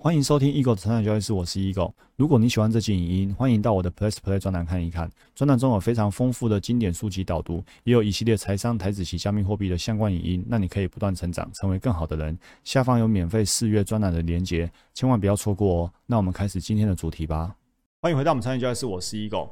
欢迎收听 Eagle 的成长交易室，我是 Eagle。如果你喜欢这期影音，欢迎到我的 Plus Play 专栏看一看。专栏中有非常丰富的经典书籍导读，也有一系列财商、台子及加密货币的相关影音，让你可以不断成长，成为更好的人。下方有免费试阅专栏的连结，千万不要错过哦。那我们开始今天的主题吧。欢迎回到我们成长交易室，我是 Eagle。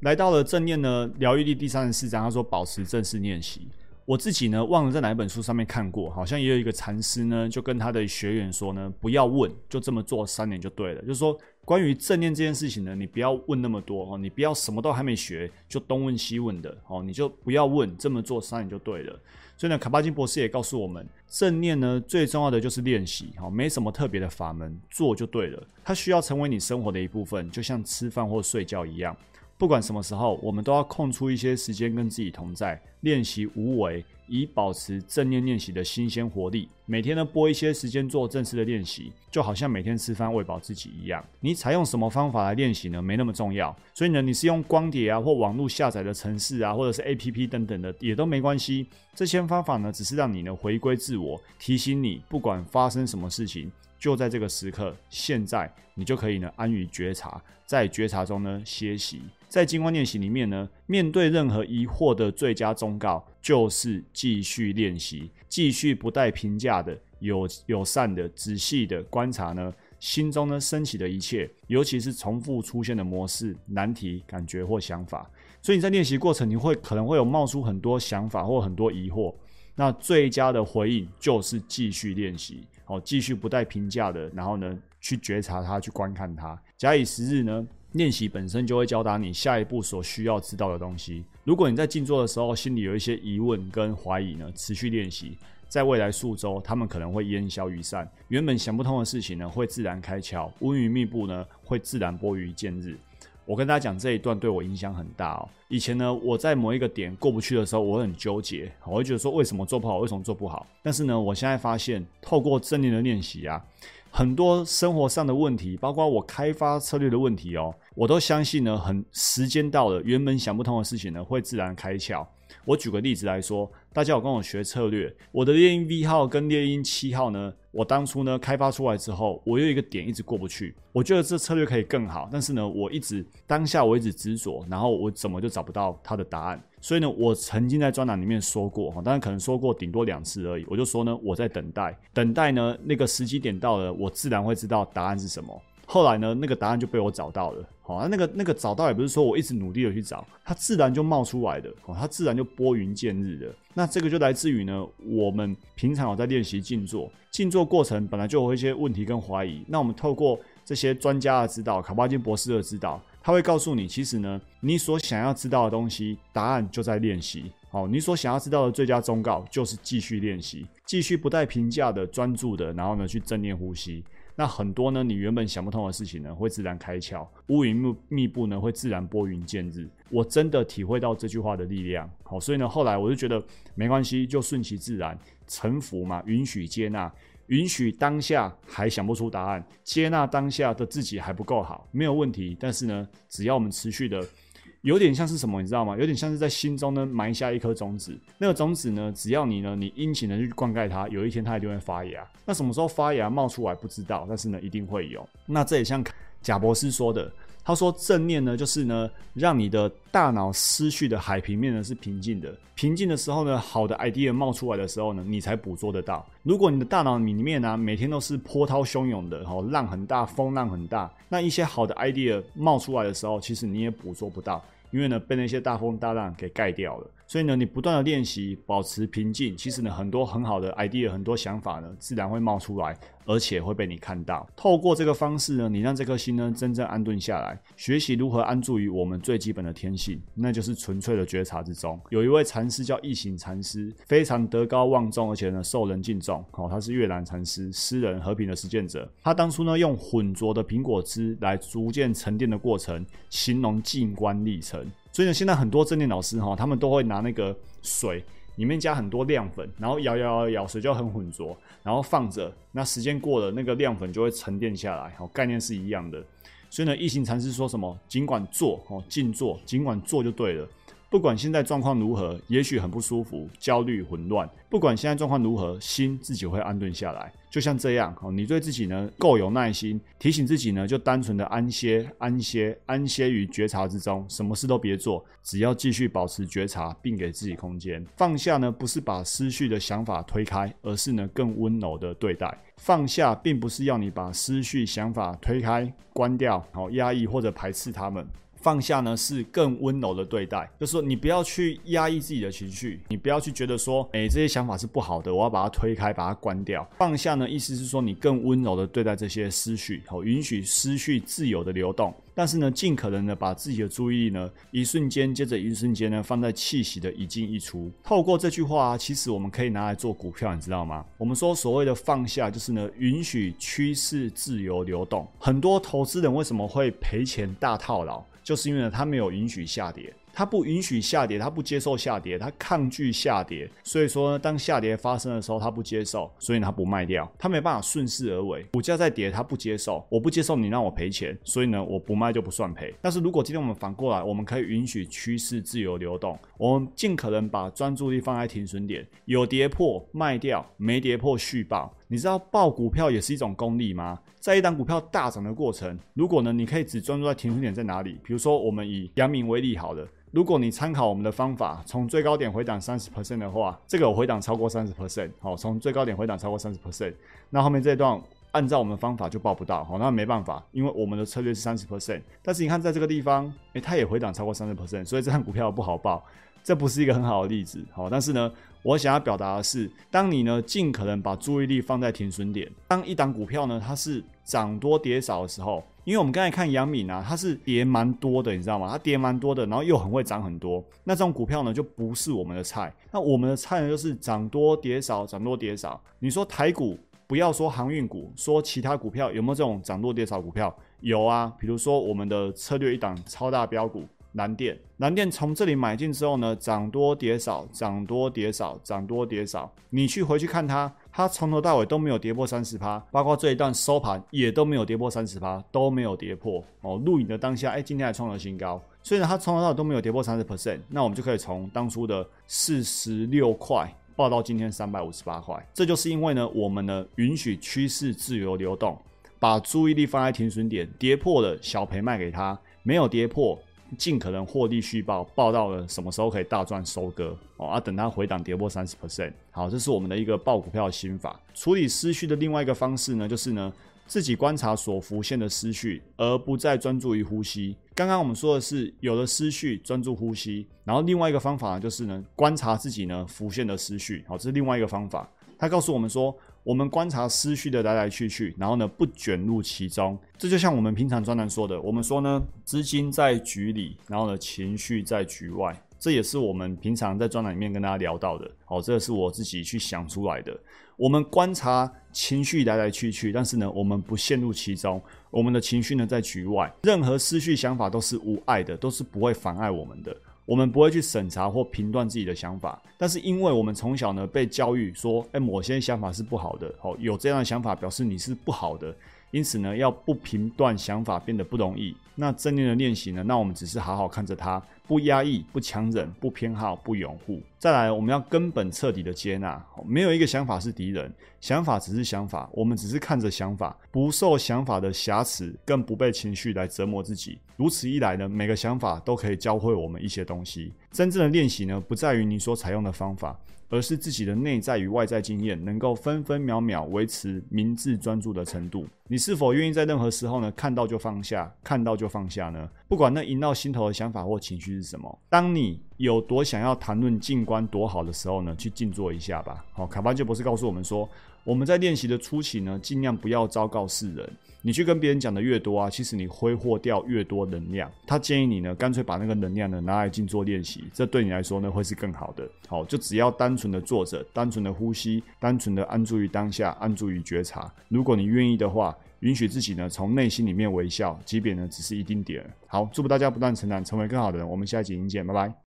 来到了正念呢疗愈力第三十四章，他说保持正式练习。我自己呢，忘了在哪一本书上面看过，好像也有一个禅师呢，就跟他的学员说呢，不要问，就这么做三年就对了。就是说，关于正念这件事情呢，你不要问那么多哦，你不要什么都还没学就东问西问的哦，你就不要问，这么做三年就对了。所以呢，卡巴金博士也告诉我们，正念呢最重要的就是练习，哦，没什么特别的法门，做就对了。它需要成为你生活的一部分，就像吃饭或睡觉一样。不管什么时候，我们都要空出一些时间跟自己同在，练习无为，以保持正念练习的新鲜活力。每天呢拨一些时间做正式的练习，就好像每天吃饭喂饱自己一样。你采用什么方法来练习呢？没那么重要。所以呢，你是用光碟啊或网络下载的程式啊，或者是 A P P 等等的，也都没关系。这些方法呢，只是让你呢回归自我，提醒你，不管发生什么事情。就在这个时刻，现在你就可以呢安于觉察，在觉察中呢歇息。在金光练习里面呢，面对任何疑惑的最佳忠告就是继续练习，继续不带评价的、友友善的、仔细的观察呢心中呢升起的一切，尤其是重复出现的模式、难题、感觉或想法。所以你在练习过程，你会可能会有冒出很多想法或很多疑惑，那最佳的回应就是继续练习。哦，继续不带评价的，然后呢，去觉察它，去观看它。假以时日呢，练习本身就会教导你下一步所需要知道的东西。如果你在静坐的时候心里有一些疑问跟怀疑呢，持续练习，在未来数周，他们可能会烟消云散。原本想不通的事情呢，会自然开窍；乌云密布呢，会自然拨于见日。我跟大家讲这一段对我影响很大哦。以前呢，我在某一个点过不去的时候，我很纠结，我会觉得说为什么做不好，为什么做不好？但是呢，我现在发现，透过正念的练习啊，很多生活上的问题，包括我开发策略的问题哦，我都相信呢，很时间到了，原本想不通的事情呢，会自然开窍。我举个例子来说，大家有跟我学策略，我的猎鹰 V 号跟猎鹰七号呢，我当初呢开发出来之后，我有一个点一直过不去，我觉得这策略可以更好，但是呢，我一直当下我一直执着，然后我怎么就找不到它的答案？所以呢，我曾经在专栏里面说过，哈，当然可能说过顶多两次而已，我就说呢，我在等待，等待呢那个时机点到了，我自然会知道答案是什么。后来呢，那个答案就被我找到了。好，那个那个找到也不是说我一直努力的去找，它自然就冒出来的。哦，它自然就拨云见日的。那这个就来自于呢，我们平常有在练习静坐，静坐过程本来就有一些问题跟怀疑。那我们透过这些专家的指导，卡巴金博士的指导，他会告诉你，其实呢，你所想要知道的东西，答案就在练习。好，你所想要知道的最佳忠告就是继续练习，继续不带评价的专注的，然后呢去正念呼吸。那很多呢，你原本想不通的事情呢，会自然开窍；乌云密密布呢，会自然拨云见日。我真的体会到这句话的力量。好，所以呢，后来我就觉得没关系，就顺其自然，臣服嘛，允许接纳，允许当下还想不出答案，接纳当下的自己还不够好，没有问题。但是呢，只要我们持续的。有点像是什么，你知道吗？有点像是在心中呢埋下一颗种子。那个种子呢，只要你呢，你殷勤的去灌溉它，有一天它一定会发芽。那什么时候发芽冒出来不知道，但是呢，一定会有。那这也像贾博士说的，他说正念呢，就是呢，让你的大脑思绪的海平面呢是平静的。平静的时候呢，好的 idea 冒出来的时候呢，你才捕捉得到。如果你的大脑里面呢，每天都是波涛汹涌的，哦，浪很大，风浪很大，那一些好的 idea 冒出来的时候，其实你也捕捉不到。因为呢，被那些大风大浪给盖掉了，所以呢，你不断的练习，保持平静，其实呢，很多很好的 idea，很多想法呢，自然会冒出来，而且会被你看到。透过这个方式呢，你让这颗心呢，真正安顿下来，学习如何安住于我们最基本的天性，那就是纯粹的觉察之中。有一位禅师叫一行禅师，非常德高望重，而且呢，受人敬重。哦，他是越南禅师，诗人，和平的实践者。他当初呢，用浑浊的苹果汁来逐渐沉淀的过程，形容静观历程。所以呢，现在很多正念老师哈，他们都会拿那个水里面加很多亮粉，然后摇摇摇摇，水就很浑浊，然后放着。那时间过了，那个亮粉就会沉淀下来，好，概念是一样的。所以呢，一行禅师说什么？尽管做哦，静坐，尽管做就对了。不管现在状况如何，也许很不舒服、焦虑、混乱。不管现在状况如何，心自己会安顿下来。就像这样哦，你对自己呢够有耐心，提醒自己呢就单纯的安歇、安歇、安歇于觉察之中，什么事都别做，只要继续保持觉察，并给自己空间。放下呢不是把思绪的想法推开，而是呢更温柔的对待。放下并不是要你把思绪想法推开、关掉、好压抑或者排斥他们。放下呢是更温柔的对待，就是说你不要去压抑自己的情绪，你不要去觉得说，哎，这些想法是不好的，我要把它推开，把它关掉。放下呢，意思是说你更温柔的对待这些思绪，好，允许思绪自由的流动，但是呢，尽可能的把自己的注意力呢，一瞬间接着一瞬间呢，放在气息的一进一出。透过这句话，其实我们可以拿来做股票，你知道吗？我们说所谓的放下，就是呢，允许趋势自由流动。很多投资人为什么会赔钱大套牢？就是因为呢，他没有允许下跌，他不允许下跌，他不接受下跌，他抗拒下跌，所以说呢，当下跌发生的时候，他不接受，所以他不卖掉，他没办法顺势而为。股价在跌，他不接受，我不接受你让我赔钱，所以呢，我不卖就不算赔。但是如果今天我们反过来，我们可以允许趋势自由流动，我们尽可能把专注力放在停损点，有跌破卖掉，没跌破续报。你知道报股票也是一种功力吗？在一档股票大涨的过程，如果呢，你可以只专注在停损点在哪里？比如说，我们以阳明为例，好了，如果你参考我们的方法，从最高点回档三十 percent 的话，这个回档超过三十 percent，好，从最高点回档超过三十 percent，那后面这一段按照我们的方法就报不到，好，那没办法，因为我们的策略是三十 percent，但是你看在这个地方，诶，它也回档超过三十 percent，所以这档股票不好报。这不是一个很好的例子，好，但是呢，我想要表达的是，当你呢尽可能把注意力放在停损点，当一档股票呢它是涨多跌少的时候，因为我们刚才看杨敏啊，它是跌蛮多的，你知道吗？它跌蛮多的，然后又很会涨很多，那这种股票呢就不是我们的菜。那我们的菜呢就是涨多跌少，涨多跌少。你说台股，不要说航运股，说其他股票有没有这种涨多跌少股票？有啊，比如说我们的策略一档超大标股。蓝电，蓝电从这里买进之后呢，涨多跌少，涨多跌少，涨多跌少。你去回去看它，它从头到尾都没有跌破三十趴，包括这一段收盘也都没有跌破三十趴，都没有跌破。哦，录影的当下，哎，今天还创了新高。虽然它从头到尾都没有跌破三十 percent，那我们就可以从当初的四十六块报到今天三百五十八块。这就是因为呢，我们呢允许趋势自由流动，把注意力放在停损点，跌破了小赔卖给他，没有跌破。尽可能获利续报，报到了什么时候可以大赚收割哦？啊，等它回档跌破三十 percent，好，这是我们的一个报股票的心法。处理思绪的另外一个方式呢，就是呢自己观察所浮现的思绪，而不再专注于呼吸。刚刚我们说的是有了思绪专注呼吸，然后另外一个方法呢，就是呢观察自己呢浮现的思绪，好，这是另外一个方法。他告诉我们说。我们观察思绪的来来去去，然后呢不卷入其中，这就像我们平常专栏说的，我们说呢资金在局里，然后呢情绪在局外，这也是我们平常在专栏里面跟大家聊到的。哦，这个是我自己去想出来的。我们观察情绪来来去去，但是呢我们不陷入其中，我们的情绪呢在局外，任何思绪想法都是无碍的，都是不会妨碍我们的。我们不会去审查或评断自己的想法，但是因为我们从小呢被教育说，哎，某些想法是不好的，好有这样的想法表示你是不好的，因此呢要不评断想法变得不容易。那正念的练习呢，那我们只是好好看着它。不压抑，不强忍，不偏好，不拥护。再来，我们要根本彻底的接纳，没有一个想法是敌人，想法只是想法，我们只是看着想法，不受想法的瑕疵，更不被情绪来折磨自己。如此一来呢，每个想法都可以教会我们一些东西。真正的练习呢，不在于你所采用的方法。而是自己的内在与外在经验能够分分秒秒维持明智专注的程度。你是否愿意在任何时候呢看到就放下，看到就放下呢？不管那萦绕心头的想法或情绪是什么，当你有多想要谈论静观多好的时候呢，去静坐一下吧。好，卡巴就博士告诉我们说。我们在练习的初期呢，尽量不要昭告世人。你去跟别人讲的越多啊，其实你挥霍掉越多能量。他建议你呢，干脆把那个能量呢拿来静坐练习，这对你来说呢会是更好的。好，就只要单纯的坐着，单纯的呼吸，单纯的安住于当下，安住于觉察。如果你愿意的话，允许自己呢从内心里面微笑，即便呢只是一丁点。好，祝福大家不断成长，成为更好的人。我们下一期影见，拜拜。